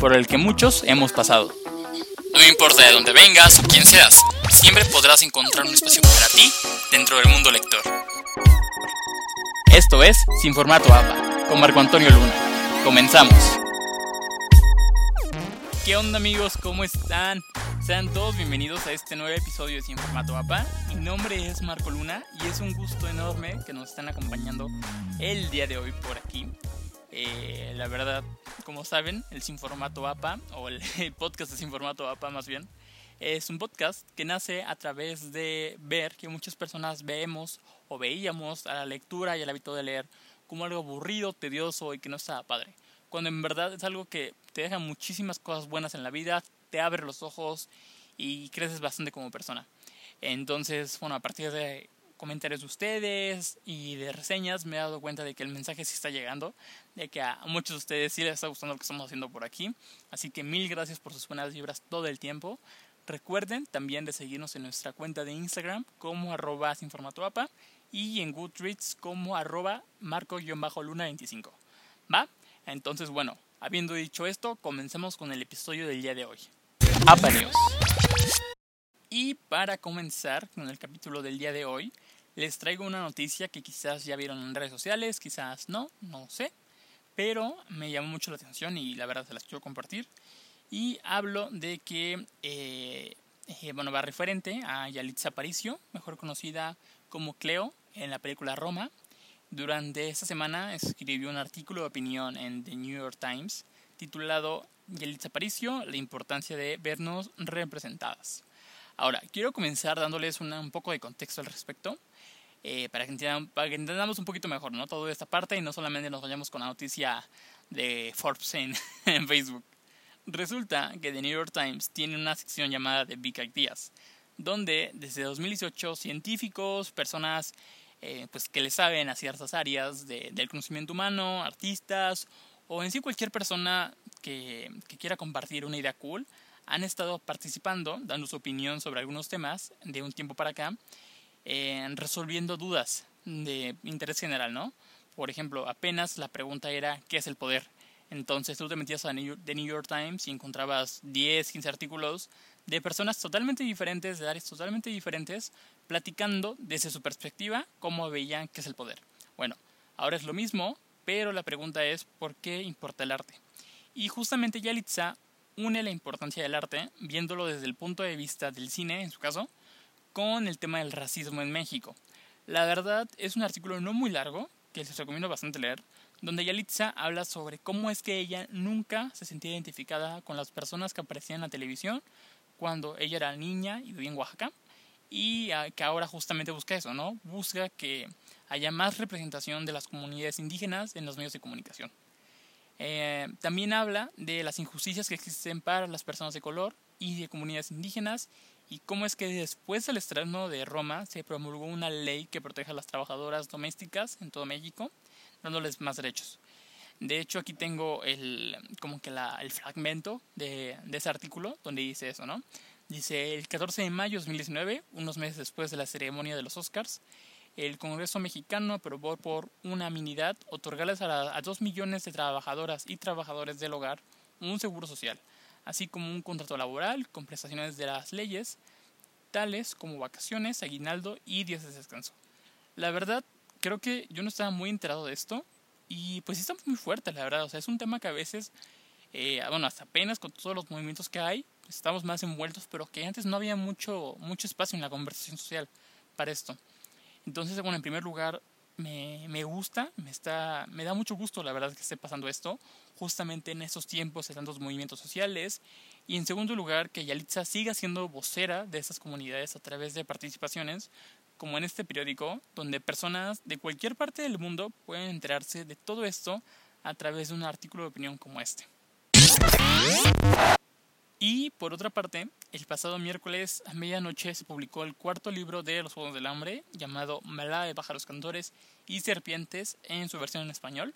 por el que muchos hemos pasado. No importa de dónde vengas o quién seas, siempre podrás encontrar un espacio para ti dentro del mundo lector. Esto es Sin Formato APA, con Marco Antonio Luna. Comenzamos. ¿Qué onda amigos? ¿Cómo están? Sean todos bienvenidos a este nuevo episodio de Sin Formato APA. Mi nombre es Marco Luna y es un gusto enorme que nos estén acompañando el día de hoy por aquí. Eh, la verdad, como saben, el Sin Formato APA, o el podcast de Sin Formato APA más bien, es un podcast que nace a través de ver que muchas personas vemos o veíamos a la lectura y al hábito de leer como algo aburrido, tedioso y que no está padre. Cuando en verdad es algo que te deja muchísimas cosas buenas en la vida, te abre los ojos y creces bastante como persona. Entonces, bueno, a partir de comentarios de ustedes y de reseñas me he dado cuenta de que el mensaje sí está llegando, de que a muchos de ustedes sí les está gustando lo que estamos haciendo por aquí. Así que mil gracias por sus buenas vibras todo el tiempo. Recuerden también de seguirnos en nuestra cuenta de Instagram como arroba y en Goodreads como arroba marco-luna25. ¿Va? Entonces, bueno, habiendo dicho esto, comencemos con el episodio del día de hoy. APA News. Y para comenzar con el capítulo del día de hoy, les traigo una noticia que quizás ya vieron en redes sociales, quizás no, no sé, pero me llamó mucho la atención y la verdad se las quiero compartir. Y hablo de que, eh, eh, bueno, va referente a Yalitza Aparicio, mejor conocida como Cleo en la película Roma. Durante esta semana escribió un artículo de opinión en The New York Times titulado Yalitza Aparicio, la importancia de vernos representadas. Ahora, quiero comenzar dándoles un poco de contexto al respecto. Eh, para, que para, que entendamos un poquito mejor ¿no? toda esta parte y no solamente nos vayamos con la noticia de Forbes en, en Facebook. Resulta que The New York Times tiene una sección llamada The Big Ideas, donde desde 2018 científicos, personas eh, pues que le saben a ciertas áreas de, del conocimiento humano, artistas o en sí cualquier persona que, que quiera compartir una idea cool, han estado participando, dando su opinión sobre algunos temas de un tiempo para acá, resolviendo dudas de interés general, ¿no? Por ejemplo, apenas la pregunta era ¿qué es el poder? Entonces tú te metías a The New York Times y encontrabas 10, 15 artículos de personas totalmente diferentes, de áreas totalmente diferentes, platicando desde su perspectiva cómo veían qué es el poder. Bueno, ahora es lo mismo, pero la pregunta es ¿por qué importa el arte? Y justamente Yalitza une la importancia del arte, viéndolo desde el punto de vista del cine, en su caso, con el tema del racismo en México. La verdad es un artículo no muy largo, que les recomiendo bastante leer, donde Yalitza habla sobre cómo es que ella nunca se sentía identificada con las personas que aparecían en la televisión cuando ella era niña y vivía en Oaxaca, y que ahora justamente busca eso, ¿no? Busca que haya más representación de las comunidades indígenas en los medios de comunicación. Eh, también habla de las injusticias que existen para las personas de color y de comunidades indígenas y cómo es que después del estreno de Roma se promulgó una ley que protege a las trabajadoras domésticas en todo México, dándoles más derechos. De hecho, aquí tengo el, como que el fragmento de, ese artículo donde dice eso, ¿no? Dice, el 14 de mayo de 2019, unos meses después de la ceremonia de los Oscars, el Congreso mexicano aprobó por unanimidad otorgarles a dos millones de trabajadoras y trabajadores del hogar un seguro social, así como un contrato laboral con prestaciones de las leyes, tales como vacaciones, aguinaldo y días de descanso. La verdad, creo que yo no estaba muy enterado de esto y pues está muy fuerte, la verdad. O sea, es un tema que a veces, eh, bueno, hasta apenas con todos los movimientos que hay, estamos más envueltos, pero que antes no había mucho, mucho espacio en la conversación social para esto. Entonces, bueno, en primer lugar, me, gusta, me, está, me da mucho gusto, la verdad, que esté pasando esto, justamente en estos tiempos de tantos movimientos sociales. Y en segundo lugar, que Yalitza siga siendo vocera de estas comunidades a través de participaciones, como en este periódico, donde personas de cualquier parte del mundo pueden enterarse de todo esto a través de un artículo de opinión como este. Y por otra parte, el pasado miércoles a medianoche se publicó el cuarto libro de Los Juegos del Hambre, llamado Mala de pájaros cantores y serpientes, en su versión en español.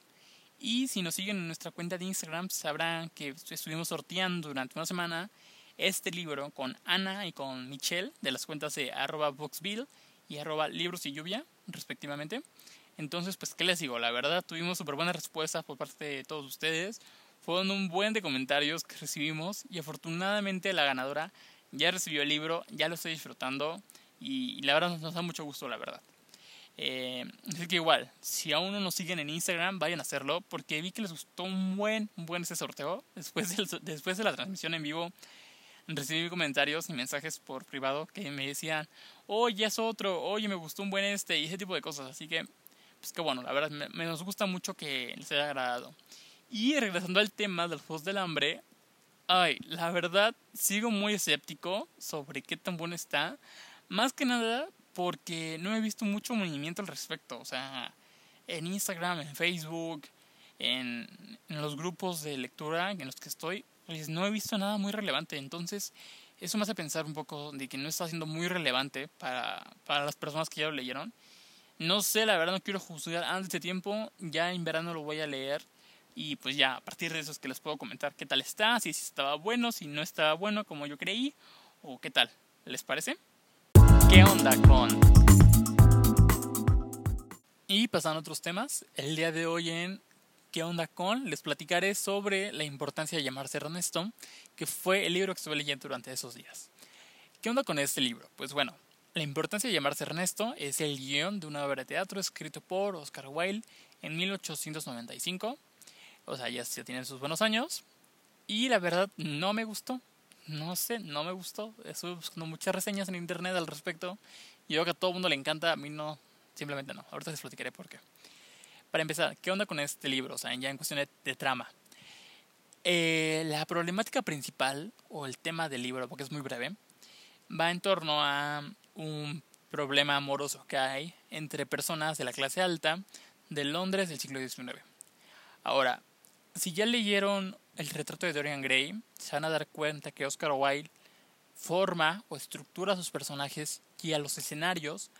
Y si nos siguen en nuestra cuenta de Instagram, sabrán que estuvimos sorteando durante una semana este libro con Ana y con Michelle de las cuentas de arroba boxville y arroba libros y lluvia, respectivamente. Entonces, pues, ¿qué les digo? La verdad, tuvimos súper buenas respuestas por parte de todos ustedes. Fueron un buen de comentarios que recibimos y afortunadamente la ganadora ya recibió el libro, ya lo estoy disfrutando y, la verdad nos da mucho gusto, la verdad. Eh, así que igual, si aún no nos siguen en Instagram, vayan a hacerlo porque vi que les gustó un buen, un buen ese sorteo. Después, después de la transmisión en vivo, recibí comentarios y mensajes por privado que me decían, oye, es otro, oye, me gustó un buen este y ese tipo de cosas. Así que, pues que bueno, la verdad, me, nos gusta mucho que les haya agradado. Y regresando al tema del juegos del hambre, ay, la verdad, sigo muy escéptico sobre qué tan bueno está. Más que nada porque no he visto mucho movimiento al respecto. O sea, en Instagram, en Facebook, en, en los grupos de lectura en los que estoy, pues no he visto nada muy relevante. Entonces, eso me hace pensar un poco de que no está siendo muy relevante para, para las personas que ya lo leyeron. No sé, la verdad no quiero juzgar antes de tiempo. Ya en verano lo voy a leer. Y pues ya, a partir de eso es que les puedo comentar qué tal está, si estaba bueno, si no estaba bueno como yo creí, o qué tal. ¿Les parece? ¿Qué onda con...? Y pasando a otros temas, el día de hoy en ¿Qué onda con? Les platicaré sobre la importancia de llamarse Ernesto, que fue el libro que estuve leyendo durante esos días. ¿Qué onda con este libro? Pues bueno, la importancia de llamarse Ernesto es el guion de una obra de teatro escrito por Oscar Wilde en 1895. O sea, ya, ya tienen sus buenos años. Y la verdad, no me gustó. No sé, no me gustó. Estuve buscando muchas reseñas en internet al respecto. Y veo que a todo el mundo le encanta, a mí no, simplemente no. Ahorita les platicaré por qué. Para empezar, ¿qué onda con este libro? O sea, ya en cuestión de, trama. Eh, la problemática principal, o el tema del libro, porque es muy breve, va en torno a un problema amoroso que hay entre personas de la clase alta de Londres del siglo XIX. Ahora, si ya leyeron el retrato de Dorian Gray, se van a dar cuenta que Oscar Wilde forma o estructura a sus personajes y a los escenarios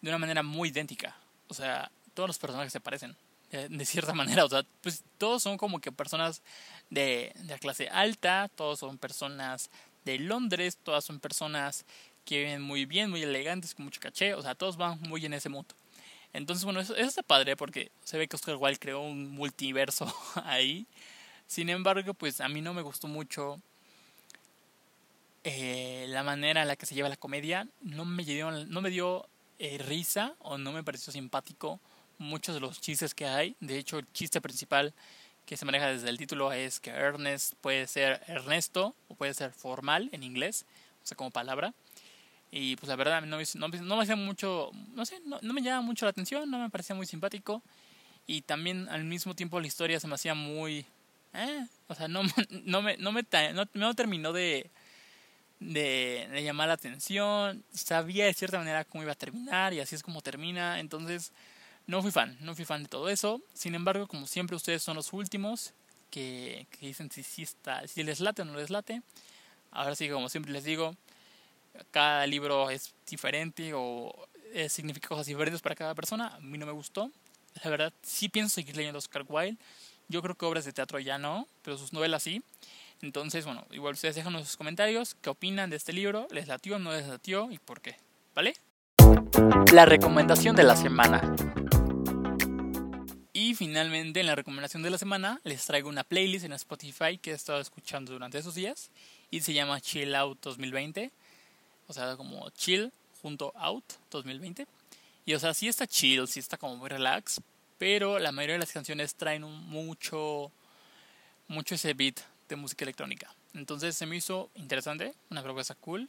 de una manera muy idéntica. O sea, todos los personajes se parecen. De, cierta manera, o sea, pues todos son como que personas de, de clase alta, todos son personas de Londres, todas son personas que viven muy bien, muy elegantes, con mucho caché, o sea, todos van muy en ese mundo. Entonces, bueno, eso, está padre porque se ve que Oscar Wilde creó un multiverso ahí. Sin embargo, pues a mí no me gustó mucho eh, la manera en la que se lleva la comedia. No me dio, no me dio eh, risa o no me pareció simpático muchos de los chistes que hay. De hecho, el chiste principal que se maneja desde el título es que Ernest puede ser Ernesto o puede ser formal en inglés, o sea, como palabra. Y pues la verdad no, no, no me hacía mucho, no sé, no, me llama mucho la atención, no me parecía muy simpático. Y también al mismo tiempo la historia se me hacía muy... Eh, o sea, no, no, me, no, me, no, terminó de, de, de, llamar la atención. Sabía de cierta manera cómo iba a terminar y así es como termina. Entonces, no fui fan, no fui fan de todo eso. Sin embargo, como siempre, ustedes son los últimos que, dicen si, si, está, si les late o no les late. Ahora sí, como siempre les digo, cada libro es diferente o eh, significa cosas diferentes para cada persona. A mí no me gustó. La verdad, sí pienso seguir leyendo Oscar Wilde. Yo creo que obras de teatro ya no, pero sus novelas sí. Entonces, bueno, igual ustedes dejan sus comentarios, qué opinan de este libro, les latió, no les latió y por qué, ¿vale? La recomendación de la semana. Y finalmente, en la recomendación de la semana, les traigo una playlist en Spotify que he estado escuchando durante esos días y se llama Chill Out 2020. O sea, como Chill junto Out 2020. Y o sea, sí está chill, sí está como muy relax, pero la mayoría de las canciones traen mucho, mucho ese beat de música electrónica. Entonces se me hizo interesante, una propuesta cool.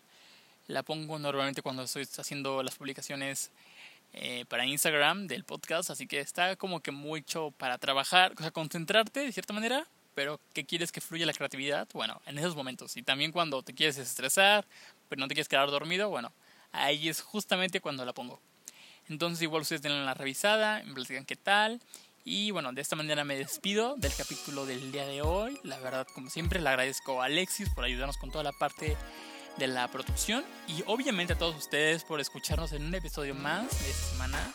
La pongo normalmente cuando estoy haciendo las publicaciones eh, para Instagram del podcast, así que está como que mucho para trabajar, o sea, concentrarte de cierta manera, pero que quieres que fluya la creatividad, bueno, en esos momentos. Y también cuando te quieres estresar, pero no te quieres quedar dormido, bueno, ahí es justamente cuando la pongo. Entonces igual ustedes tienen la revisada, me platican qué tal. Y bueno, de esta manera me despido del capítulo del día de hoy. La verdad, como siempre, le agradezco a Alexis por ayudarnos con toda la parte de la producción y obviamente a todos ustedes por escucharnos en un episodio más de esta semana.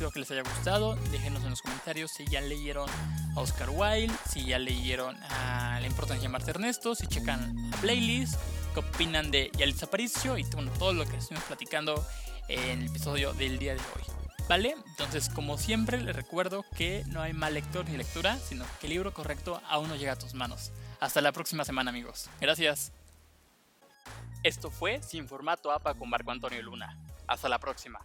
Espero que les haya gustado. Déjenos en los comentarios si ya leyeron a Oscar Wilde, si ya leyeron a La importancia de llamarte Ernesto, si checan la playlist, qué opinan de Yalitza Aparicio y bueno, todo lo que estuvimos platicando en el episodio del día de hoy. ¿Vale? Entonces, como siempre, les recuerdo que no hay mal lector ni lectura, sino que el libro correcto aún no llega a tus manos. Hasta la próxima semana, amigos. Gracias. Esto fue Sin Formato APA con Marco Antonio Luna. Hasta la próxima.